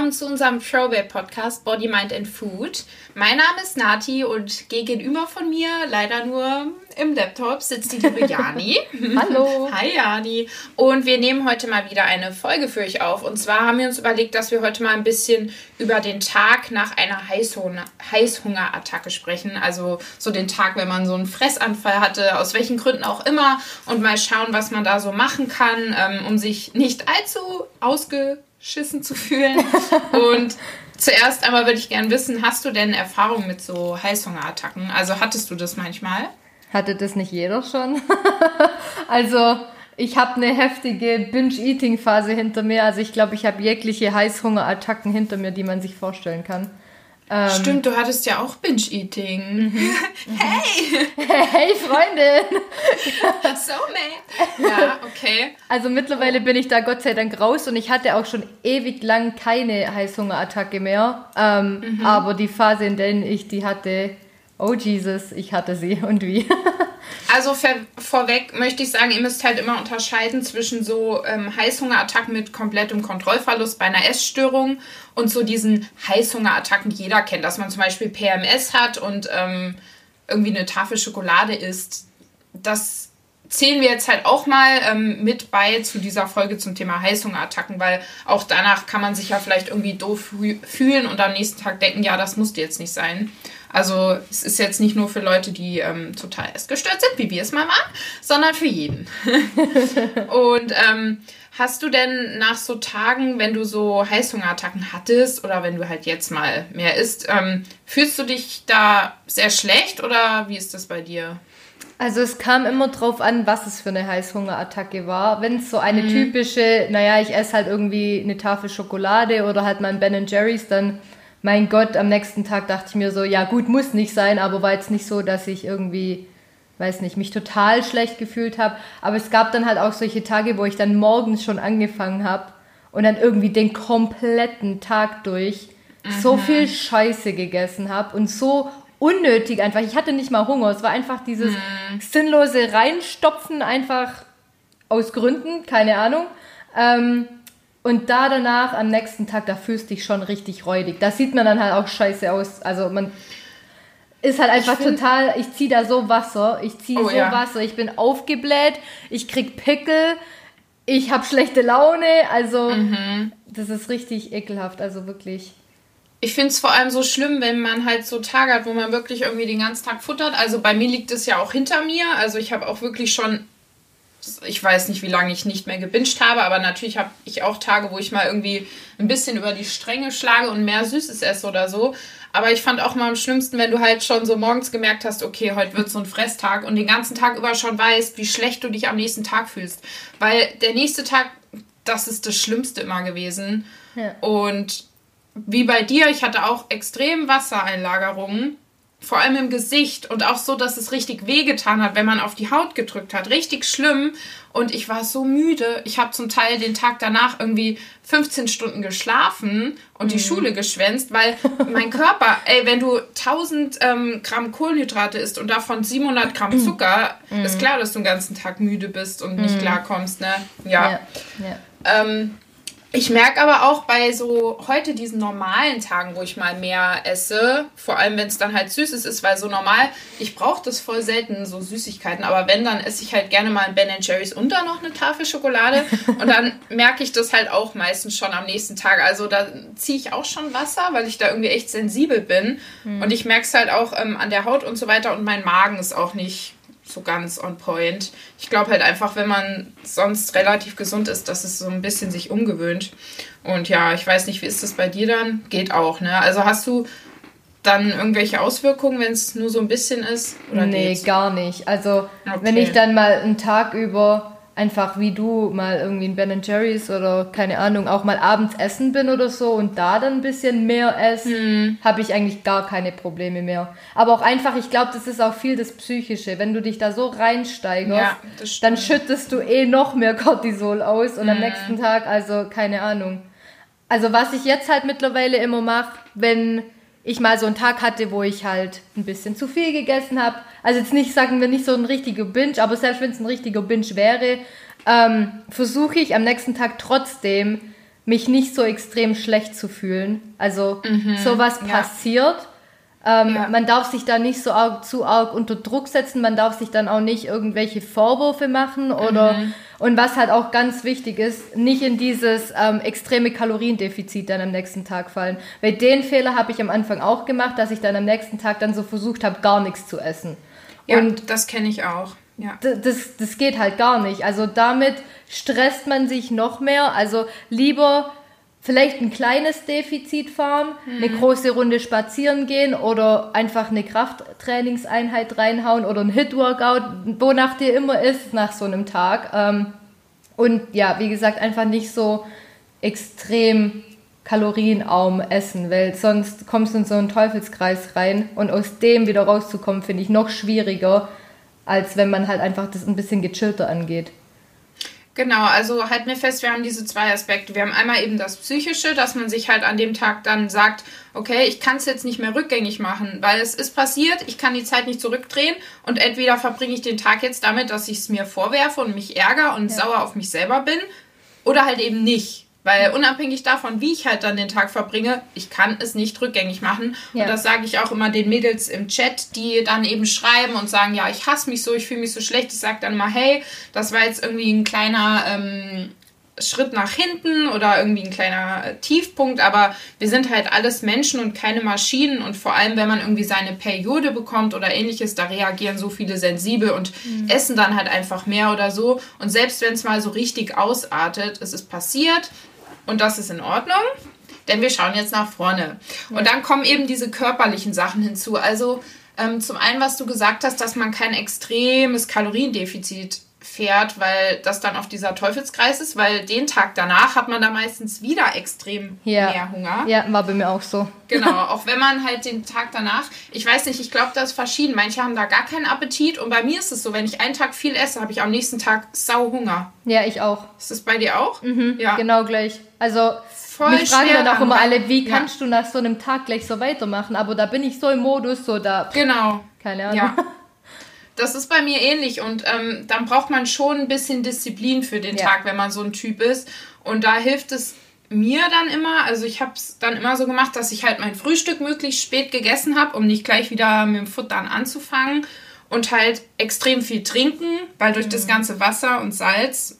willkommen zu unserem Throwback-Podcast Body, Mind and Food. Mein Name ist Nati und gegenüber von mir, leider nur im Laptop, sitzt die liebe Jani. Hallo. Hi Jani. Und wir nehmen heute mal wieder eine Folge für euch auf. Und zwar haben wir uns überlegt, dass wir heute mal ein bisschen über den Tag nach einer Heißhunger Heißhungerattacke sprechen. Also so den Tag, wenn man so einen Fressanfall hatte, aus welchen Gründen auch immer. Und mal schauen, was man da so machen kann, ähm, um sich nicht allzu ausge schissen zu fühlen. Und zuerst einmal würde ich gerne wissen, hast du denn Erfahrung mit so Heißhungerattacken? Also hattest du das manchmal? Hatte das nicht jeder schon? also ich habe eine heftige Binge-Eating-Phase hinter mir. Also ich glaube, ich habe jegliche Heißhungerattacken hinter mir, die man sich vorstellen kann. Ähm, Stimmt, du hattest ja auch Binge-Eating. Mhm. hey! Hey, Freundin! so, man. Ja, okay. Also mittlerweile bin ich da Gott sei Dank raus und ich hatte auch schon ewig lang keine Heißhungerattacke mehr. Ähm, mhm. Aber die Phase, in der ich die hatte, oh Jesus, ich hatte sie und wie. Also vorweg möchte ich sagen, ihr müsst halt immer unterscheiden zwischen so ähm, Heißhungerattacken mit komplettem Kontrollverlust bei einer Essstörung und so diesen Heißhungerattacken, die jeder kennt, dass man zum Beispiel PMS hat und ähm, irgendwie eine Tafel Schokolade isst. Das zählen wir jetzt halt auch mal ähm, mit bei zu dieser Folge zum Thema Heißhungerattacken, weil auch danach kann man sich ja vielleicht irgendwie doof fühlen und am nächsten Tag denken, ja, das musste jetzt nicht sein. Also es ist jetzt nicht nur für Leute, die ähm, total essgestört sind, wie wir es mal waren, sondern für jeden. und ähm, hast du denn nach so Tagen, wenn du so Heißhungerattacken hattest oder wenn du halt jetzt mal mehr isst, ähm, fühlst du dich da sehr schlecht oder wie ist das bei dir? Also es kam immer drauf an, was es für eine Heißhungerattacke war. Wenn es so eine mhm. typische, naja, ich esse halt irgendwie eine Tafel Schokolade oder halt mein Ben Jerry's, dann mein Gott, am nächsten Tag dachte ich mir so, ja gut, muss nicht sein, aber war jetzt nicht so, dass ich irgendwie, weiß nicht, mich total schlecht gefühlt habe. Aber es gab dann halt auch solche Tage, wo ich dann morgens schon angefangen habe und dann irgendwie den kompletten Tag durch mhm. so viel Scheiße gegessen habe und so unnötig einfach. Ich hatte nicht mal Hunger. Es war einfach dieses mhm. sinnlose Reinstopfen, einfach aus Gründen, keine Ahnung. Ähm, und da danach, am nächsten Tag, da fühlst du dich schon richtig räudig. Da sieht man dann halt auch scheiße aus. Also man ist halt einfach ich total, ich ziehe da so Wasser, ich ziehe oh, so ja. Wasser, ich bin aufgebläht, ich krieg Pickel, ich habe schlechte Laune, also mhm. das ist richtig ekelhaft, also wirklich. Ich finde es vor allem so schlimm, wenn man halt so Tage hat, wo man wirklich irgendwie den ganzen Tag futtert. Also bei mir liegt es ja auch hinter mir. Also ich habe auch wirklich schon ich weiß nicht, wie lange ich nicht mehr gebinged habe, aber natürlich habe ich auch Tage, wo ich mal irgendwie ein bisschen über die Stränge schlage und mehr Süßes esse oder so. Aber ich fand auch mal am schlimmsten, wenn du halt schon so morgens gemerkt hast, okay, heute wird so ein Fresstag und den ganzen Tag über schon weißt, wie schlecht du dich am nächsten Tag fühlst. Weil der nächste Tag, das ist das Schlimmste immer gewesen. Ja. Und wie bei dir, ich hatte auch extrem Wassereinlagerungen vor allem im Gesicht und auch so, dass es richtig wehgetan hat, wenn man auf die Haut gedrückt hat. Richtig schlimm. Und ich war so müde. Ich habe zum Teil den Tag danach irgendwie 15 Stunden geschlafen und mhm. die Schule geschwänzt, weil mein Körper, ey, wenn du 1000 ähm, Gramm Kohlenhydrate isst und davon 700 Gramm. Zucker, mhm. ist klar, dass du den ganzen Tag müde bist und nicht mhm. klarkommst, ne? Ja. ja. ja. Ähm, ich merke aber auch bei so heute diesen normalen Tagen, wo ich mal mehr esse, vor allem wenn es dann halt Süßes ist, weil so normal, ich brauche das voll selten, so Süßigkeiten, aber wenn, dann esse ich halt gerne mal ein Ben Jerry's und dann noch eine Tafel Schokolade und dann merke ich das halt auch meistens schon am nächsten Tag. Also da ziehe ich auch schon Wasser, weil ich da irgendwie echt sensibel bin hm. und ich merke es halt auch ähm, an der Haut und so weiter und mein Magen ist auch nicht so ganz on point. Ich glaube halt einfach, wenn man sonst relativ gesund ist, dass es so ein bisschen sich umgewöhnt. Und ja, ich weiß nicht, wie ist das bei dir dann? Geht auch, ne? Also hast du dann irgendwelche Auswirkungen, wenn es nur so ein bisschen ist? Oder nee, geht's? gar nicht. Also okay. wenn ich dann mal einen Tag über einfach wie du mal irgendwie in Ben Jerry's oder keine Ahnung, auch mal abends essen bin oder so und da dann ein bisschen mehr esse, hm. habe ich eigentlich gar keine Probleme mehr. Aber auch einfach, ich glaube, das ist auch viel das Psychische. Wenn du dich da so reinsteigerst, ja, dann schüttest du eh noch mehr Cortisol aus und hm. am nächsten Tag, also keine Ahnung. Also was ich jetzt halt mittlerweile immer mache, wenn ich mal so einen Tag hatte, wo ich halt ein bisschen zu viel gegessen habe. Also jetzt nicht, sagen wir nicht so ein richtiger Binge, aber selbst wenn es ein richtiger Binge wäre, ähm, versuche ich am nächsten Tag trotzdem mich nicht so extrem schlecht zu fühlen. Also mhm, sowas ja. passiert. Ähm, ja. Man darf sich da nicht so arg, zu arg unter Druck setzen, man darf sich dann auch nicht irgendwelche Vorwürfe machen oder mhm. und was halt auch ganz wichtig ist, nicht in dieses ähm, extreme Kaloriendefizit dann am nächsten Tag fallen. Weil den Fehler habe ich am Anfang auch gemacht, dass ich dann am nächsten Tag dann so versucht habe, gar nichts zu essen. Ja, und das kenne ich auch. Ja. Das, das geht halt gar nicht. Also damit stresst man sich noch mehr. Also lieber vielleicht ein kleines Defizit fahren, mhm. eine große Runde spazieren gehen oder einfach eine Krafttrainingseinheit reinhauen oder ein Hit-Workout, wonach dir immer ist nach so einem Tag. Ähm, und ja, wie gesagt, einfach nicht so extrem kalorienarm essen, weil sonst kommst du in so einen Teufelskreis rein und aus dem wieder rauszukommen, finde ich noch schwieriger, als wenn man halt einfach das ein bisschen gechillter angeht. Genau, also halt mir fest, wir haben diese zwei Aspekte. Wir haben einmal eben das Psychische, dass man sich halt an dem Tag dann sagt, okay, ich kann es jetzt nicht mehr rückgängig machen, weil es ist passiert, ich kann die Zeit nicht zurückdrehen und entweder verbringe ich den Tag jetzt damit, dass ich es mir vorwerfe und mich ärgere und ja. sauer auf mich selber bin oder halt eben nicht. Weil unabhängig davon, wie ich halt dann den Tag verbringe, ich kann es nicht rückgängig machen. Ja. Und das sage ich auch immer den Mädels im Chat, die dann eben schreiben und sagen, ja, ich hasse mich so, ich fühle mich so schlecht. Ich sage dann mal, hey, das war jetzt irgendwie ein kleiner ähm, Schritt nach hinten oder irgendwie ein kleiner äh, Tiefpunkt, aber wir sind halt alles Menschen und keine Maschinen und vor allem, wenn man irgendwie seine Periode bekommt oder ähnliches, da reagieren so viele sensibel und mhm. essen dann halt einfach mehr oder so und selbst wenn es mal so richtig ausartet, es ist passiert, und das ist in Ordnung, denn wir schauen jetzt nach vorne. Und dann kommen eben diese körperlichen Sachen hinzu. Also ähm, zum einen, was du gesagt hast, dass man kein extremes Kaloriendefizit fährt, weil das dann auf dieser Teufelskreis ist, weil den Tag danach hat man da meistens wieder extrem ja. mehr Hunger. Ja, war bei mir auch so. Genau, auch wenn man halt den Tag danach, ich weiß nicht, ich glaube, das ist verschieden. Manche haben da gar keinen Appetit und bei mir ist es so, wenn ich einen Tag viel esse, habe ich am nächsten Tag sau Hunger. Ja, ich auch. Ist das bei dir auch? Mhm, ja. Genau gleich. Also Voll mich fragen dann auch immer alle, wie kannst du nach so einem Tag gleich so weitermachen? Aber da bin ich so im Modus, so da. Genau. Keine Ahnung. Ja. Das ist bei mir ähnlich und ähm, dann braucht man schon ein bisschen Disziplin für den ja. Tag, wenn man so ein Typ ist. Und da hilft es mir dann immer, also ich habe es dann immer so gemacht, dass ich halt mein Frühstück möglichst spät gegessen habe, um nicht gleich wieder mit dem Futtern anzufangen und halt extrem viel trinken, weil durch mhm. das ganze Wasser und Salz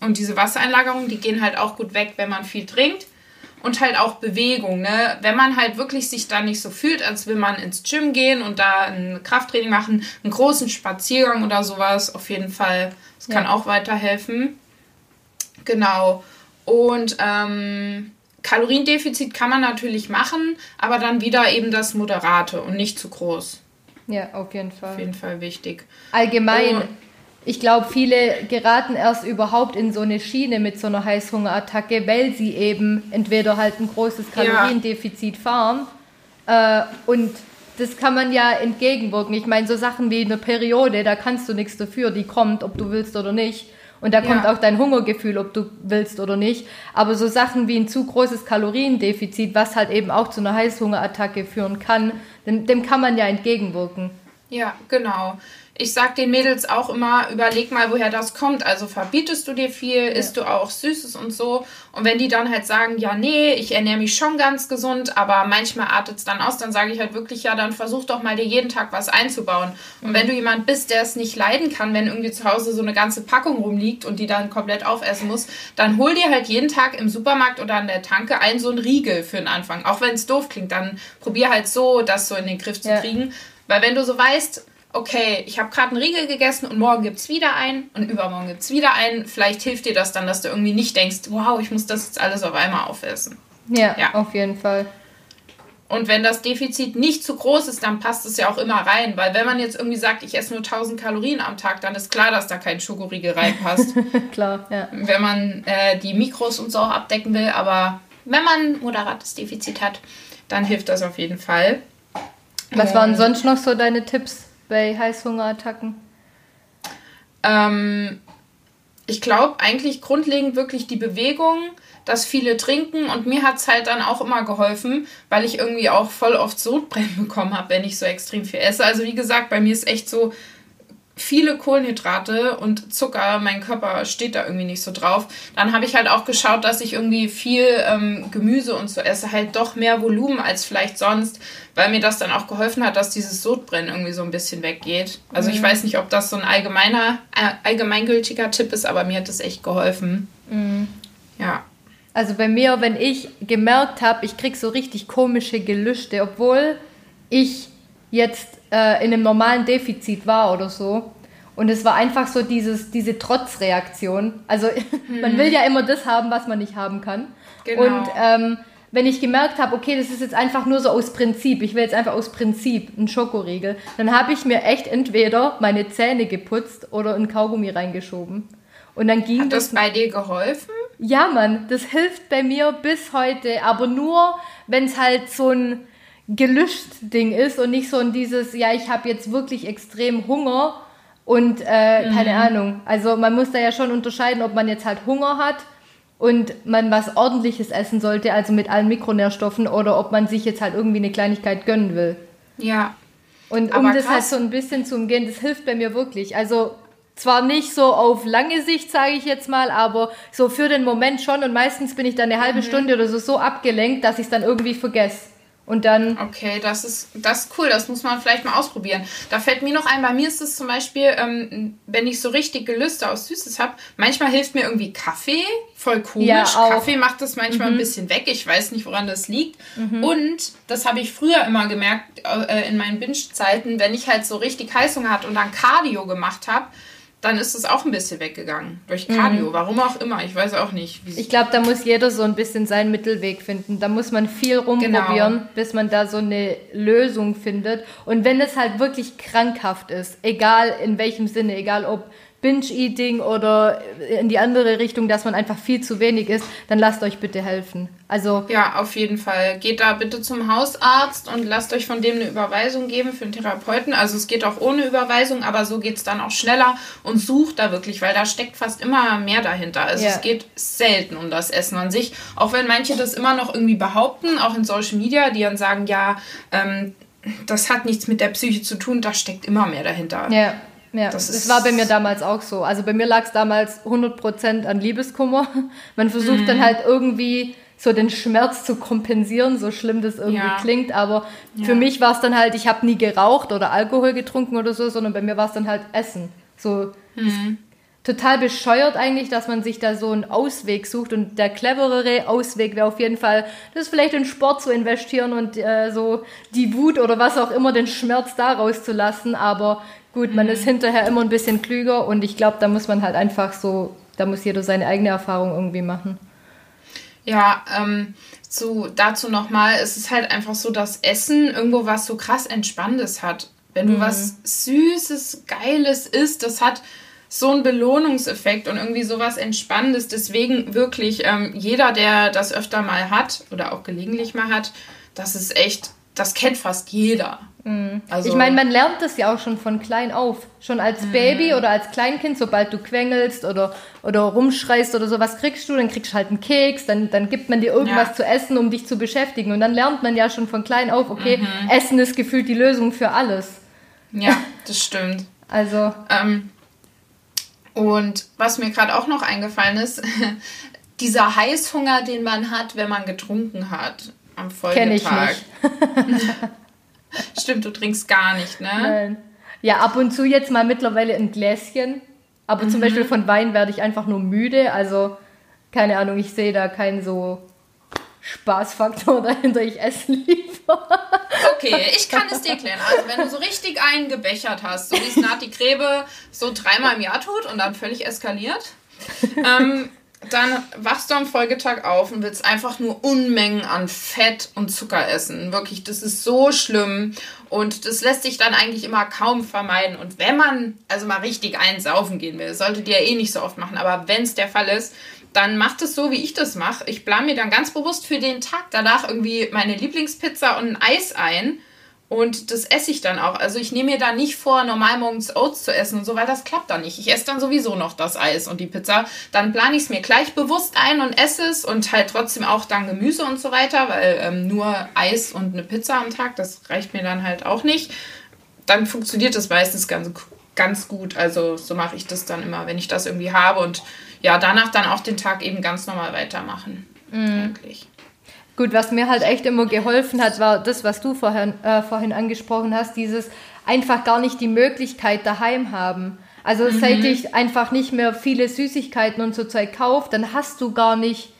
und diese Wassereinlagerung, die gehen halt auch gut weg, wenn man viel trinkt und halt auch Bewegung. Ne? Wenn man halt wirklich sich da nicht so fühlt, als will man ins Gym gehen und da ein Krafttraining machen, einen großen Spaziergang oder sowas, auf jeden Fall, das kann ja. auch weiterhelfen. Genau. Und ähm, Kaloriendefizit kann man natürlich machen, aber dann wieder eben das Moderate und nicht zu groß. Ja, auf jeden Fall. Auf jeden Fall wichtig. Allgemein, und ich glaube, viele geraten erst überhaupt in so eine Schiene mit so einer Heißhungerattacke, weil sie eben entweder halt ein großes Kaloriendefizit ja. fahren äh, und das kann man ja entgegenwirken. Ich meine, so Sachen wie eine Periode, da kannst du nichts dafür, die kommt, ob du willst oder nicht. Und da ja. kommt auch dein Hungergefühl, ob du willst oder nicht. Aber so Sachen wie ein zu großes Kaloriendefizit, was halt eben auch zu einer Heißhungerattacke führen kann, dem, dem kann man ja entgegenwirken. Ja, genau ich sag den Mädels auch immer, überleg mal, woher das kommt. Also verbietest du dir viel, ja. isst du auch Süßes und so. Und wenn die dann halt sagen, ja, nee, ich ernähre mich schon ganz gesund, aber manchmal artet es dann aus, dann sage ich halt wirklich, ja, dann versuch doch mal dir jeden Tag was einzubauen. Und mhm. wenn du jemand bist, der es nicht leiden kann, wenn irgendwie zu Hause so eine ganze Packung rumliegt und die dann komplett aufessen muss, dann hol dir halt jeden Tag im Supermarkt oder an der Tanke ein so ein Riegel für den Anfang. Auch wenn es doof klingt, dann probier halt so, das so in den Griff zu ja. kriegen. Weil wenn du so weißt, okay, ich habe gerade einen Riegel gegessen und morgen gibt es wieder einen und übermorgen gibt es wieder einen. Vielleicht hilft dir das dann, dass du irgendwie nicht denkst, wow, ich muss das jetzt alles auf einmal aufessen. Ja, ja. auf jeden Fall. Und wenn das Defizit nicht zu groß ist, dann passt es ja auch immer rein. Weil wenn man jetzt irgendwie sagt, ich esse nur 1000 Kalorien am Tag, dann ist klar, dass da kein Schokoriegel reinpasst. klar, ja. Wenn man äh, die Mikros und so auch abdecken will. Aber wenn man moderates Defizit hat, dann hilft das auf jeden Fall. Was waren sonst noch so deine Tipps? bei Heißhungerattacken? Ähm, ich glaube eigentlich grundlegend wirklich die Bewegung, dass viele trinken und mir hat es halt dann auch immer geholfen, weil ich irgendwie auch voll oft Sodbrennen bekommen habe, wenn ich so extrem viel esse. Also wie gesagt, bei mir ist echt so viele Kohlenhydrate und Zucker, mein Körper steht da irgendwie nicht so drauf. Dann habe ich halt auch geschaut, dass ich irgendwie viel ähm, Gemüse und so esse, halt doch mehr Volumen als vielleicht sonst, weil mir das dann auch geholfen hat, dass dieses Sodbrennen irgendwie so ein bisschen weggeht. Also mhm. ich weiß nicht, ob das so ein allgemeiner, äh, allgemeingültiger Tipp ist, aber mir hat das echt geholfen. Mhm. Ja. Also bei mir, wenn ich gemerkt habe, ich krieg so richtig komische Gelüste, obwohl ich jetzt äh, in einem normalen Defizit war oder so. Und es war einfach so dieses, diese Trotzreaktion. Also hm. man will ja immer das haben, was man nicht haben kann. Genau. Und ähm, wenn ich gemerkt habe, okay, das ist jetzt einfach nur so aus Prinzip, ich will jetzt einfach aus Prinzip einen Schokoriegel, dann habe ich mir echt entweder meine Zähne geputzt oder ein Kaugummi reingeschoben. Und dann ging Hat das, das bei dir geholfen? Ja, Mann, das hilft bei mir bis heute, aber nur, wenn es halt so ein gelöscht Ding ist und nicht so ein dieses, ja, ich habe jetzt wirklich extrem Hunger und äh, mhm. keine Ahnung. Also man muss da ja schon unterscheiden, ob man jetzt halt Hunger hat und man was ordentliches essen sollte, also mit allen Mikronährstoffen, oder ob man sich jetzt halt irgendwie eine Kleinigkeit gönnen will. Ja. Und um das halt so ein bisschen zu umgehen, das hilft bei mir wirklich. Also zwar nicht so auf lange Sicht, sage ich jetzt mal, aber so für den Moment schon. Und meistens bin ich dann eine halbe mhm. Stunde oder so so abgelenkt, dass ich es dann irgendwie vergesse. Und dann. Okay, das ist, das ist cool, das muss man vielleicht mal ausprobieren. Da fällt mir noch ein, bei mir ist es zum Beispiel, ähm, wenn ich so richtig Gelüste aus Süßes habe, manchmal hilft mir irgendwie Kaffee, voll komisch. Ja, Kaffee macht das manchmal mhm. ein bisschen weg, ich weiß nicht, woran das liegt. Mhm. Und das habe ich früher immer gemerkt, äh, in meinen Binge-Zeiten, wenn ich halt so richtig Heißhunger hatte und dann Cardio gemacht habe, dann ist es auch ein bisschen weggegangen. Durch Cardio. Mhm. Warum auch immer. Ich weiß auch nicht. Ich glaube, da muss jeder so ein bisschen seinen Mittelweg finden. Da muss man viel rumprobieren, genau. bis man da so eine Lösung findet. Und wenn es halt wirklich krankhaft ist, egal in welchem Sinne, egal ob Binge-Eating oder in die andere Richtung, dass man einfach viel zu wenig isst, dann lasst euch bitte helfen. Also ja, auf jeden Fall. Geht da bitte zum Hausarzt und lasst euch von dem eine Überweisung geben für einen Therapeuten. Also es geht auch ohne Überweisung, aber so geht es dann auch schneller und sucht da wirklich, weil da steckt fast immer mehr dahinter. Also ja. es geht selten um das Essen an sich. Auch wenn manche das immer noch irgendwie behaupten, auch in Social Media, die dann sagen, ja, ähm, das hat nichts mit der Psyche zu tun, da steckt immer mehr dahinter. Ja. Ja, das, das war bei mir damals auch so. Also bei mir lag es damals 100% an Liebeskummer. Man versucht mhm. dann halt irgendwie so den Schmerz zu kompensieren, so schlimm das irgendwie ja. klingt. Aber ja. für mich war es dann halt, ich habe nie geraucht oder Alkohol getrunken oder so, sondern bei mir war es dann halt Essen. So mhm. total bescheuert eigentlich, dass man sich da so einen Ausweg sucht. Und der cleverere Ausweg wäre auf jeden Fall, das vielleicht in Sport zu investieren und äh, so die Wut oder was auch immer, den Schmerz da rauszulassen. Aber Gut, man ist hinterher immer ein bisschen klüger und ich glaube, da muss man halt einfach so, da muss jeder seine eigene Erfahrung irgendwie machen. Ja, ähm, zu, dazu nochmal, es ist halt einfach so, dass Essen irgendwo was so krass Entspannendes hat. Wenn du mhm. was Süßes, Geiles isst, das hat so einen Belohnungseffekt und irgendwie sowas Entspannendes. Deswegen wirklich, ähm, jeder, der das öfter mal hat oder auch gelegentlich mal hat, das ist echt, das kennt fast jeder. Mhm. Also ich meine, man lernt das ja auch schon von klein auf. Schon als mhm. Baby oder als Kleinkind, sobald du quengelst oder, oder rumschreist oder so, was kriegst du? Dann kriegst du halt einen Keks, dann, dann gibt man dir irgendwas ja. zu essen, um dich zu beschäftigen. Und dann lernt man ja schon von klein auf, okay, mhm. Essen ist gefühlt die Lösung für alles. Ja, das stimmt. also. Ähm, und was mir gerade auch noch eingefallen ist, dieser Heißhunger, den man hat, wenn man getrunken hat am Folgetag. Kenn ich nicht. Stimmt, du trinkst gar nicht, ne? Nein. Ja, ab und zu jetzt mal mittlerweile ein Gläschen. Aber mhm. zum Beispiel von Wein werde ich einfach nur müde. Also, keine Ahnung, ich sehe da keinen so Spaßfaktor dahinter. Ich esse lieber. Okay, ich kann es dir erklären. Also, wenn du so richtig eingebechert hast, so wie es Nati Krebe so dreimal im Jahr tut und dann völlig eskaliert, ähm, dann wachst du am Folgetag auf und willst einfach nur Unmengen an Fett und Zucker essen. Wirklich, das ist so schlimm. Und das lässt sich dann eigentlich immer kaum vermeiden. Und wenn man also mal richtig einsaufen gehen will, solltet ihr ja eh nicht so oft machen, aber wenn es der Fall ist, dann macht es so, wie ich das mache. Ich plane mir dann ganz bewusst für den Tag danach irgendwie meine Lieblingspizza und ein Eis ein und das esse ich dann auch. Also ich nehme mir da nicht vor, normal morgens Oats zu essen und so, weil das klappt dann nicht. Ich esse dann sowieso noch das Eis und die Pizza. Dann plane ich es mir gleich bewusst ein und esse es und halt trotzdem auch dann Gemüse und so weiter, weil ähm, nur Eis und eine Pizza am Tag, das reicht mir dann halt auch nicht. Dann funktioniert das meistens ganz, ganz gut. Also so mache ich das dann immer, wenn ich das irgendwie habe und ja, danach dann auch den Tag eben ganz normal weitermachen. Mhm. Wirklich. Gut, was mir halt echt immer geholfen hat, war das, was du vorhin, äh, vorhin angesprochen hast, dieses einfach gar nicht die Möglichkeit daheim haben. Also mhm. seit ich einfach nicht mehr viele Süßigkeiten und so Zeug kaufe, dann hast du gar nicht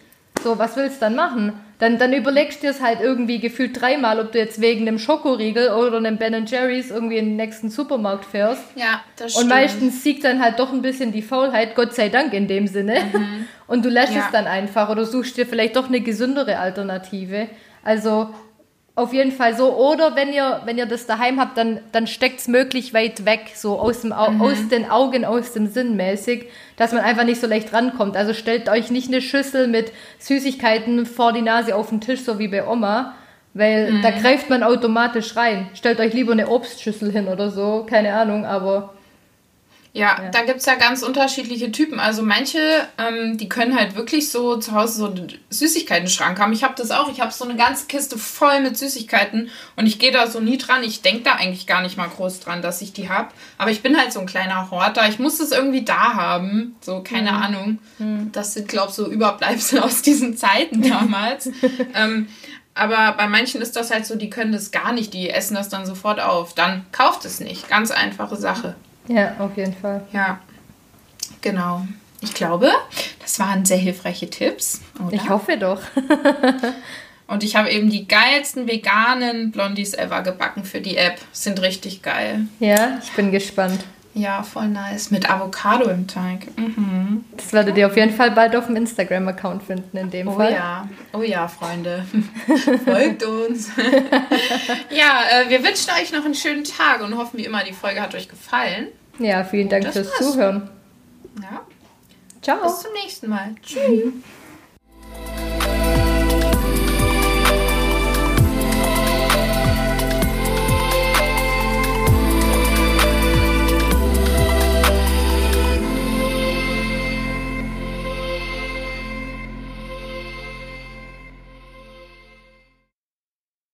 so, was willst du dann machen? Dann, dann überlegst du dir es halt irgendwie gefühlt dreimal, ob du jetzt wegen einem Schokoriegel oder einem Ben Jerry's irgendwie in den nächsten Supermarkt fährst. Ja, das stimmt. Und meistens siegt dann halt doch ein bisschen die Faulheit, Gott sei Dank in dem Sinne. Mhm. Und du lässt ja. es dann einfach oder suchst dir vielleicht doch eine gesündere Alternative. Also auf jeden Fall so. Oder wenn ihr, wenn ihr das daheim habt, dann, dann steckt es möglich weit weg, so aus, dem, mhm. aus den Augen, aus dem Sinn mäßig, dass man einfach nicht so leicht rankommt. Also stellt euch nicht eine Schüssel mit Süßigkeiten vor die Nase auf den Tisch, so wie bei Oma, weil mhm. da greift man automatisch rein. Stellt euch lieber eine Obstschüssel hin oder so, keine Ahnung, aber ja, ja. da gibt es ja ganz unterschiedliche Typen. Also manche, ähm, die können halt wirklich so zu Hause so einen Süßigkeiten-Schrank haben. Ich habe das auch. Ich habe so eine ganze Kiste voll mit Süßigkeiten und ich gehe da so nie dran. Ich denke da eigentlich gar nicht mal groß dran, dass ich die habe. Aber ich bin halt so ein kleiner Horter. Ich muss das irgendwie da haben. So, keine mhm. Ahnung. Mhm. Das sind, glaube ich, so Überbleibsel aus diesen Zeiten damals. ähm, aber bei manchen ist das halt so, die können das gar nicht. Die essen das dann sofort auf. Dann kauft es nicht. Ganz einfache Sache. Ja, auf jeden Fall. Ja, genau. Ich glaube, das waren sehr hilfreiche Tipps. Oder? Ich hoffe doch. Und ich habe eben die geilsten veganen Blondies ever gebacken für die App. Sind richtig geil. Ja, ich bin gespannt. Ja, voll nice. Mit Avocado im Teig. Mhm. Das werdet ihr auf jeden Fall bald auf dem Instagram-Account finden, in dem oh Fall. Oh ja, oh ja, Freunde. Folgt uns. ja, äh, wir wünschen euch noch einen schönen Tag und hoffen wie immer, die Folge hat euch gefallen. Ja, vielen Dank fürs war's. Zuhören. Ja. Ciao. Bis zum nächsten Mal. Tschüss.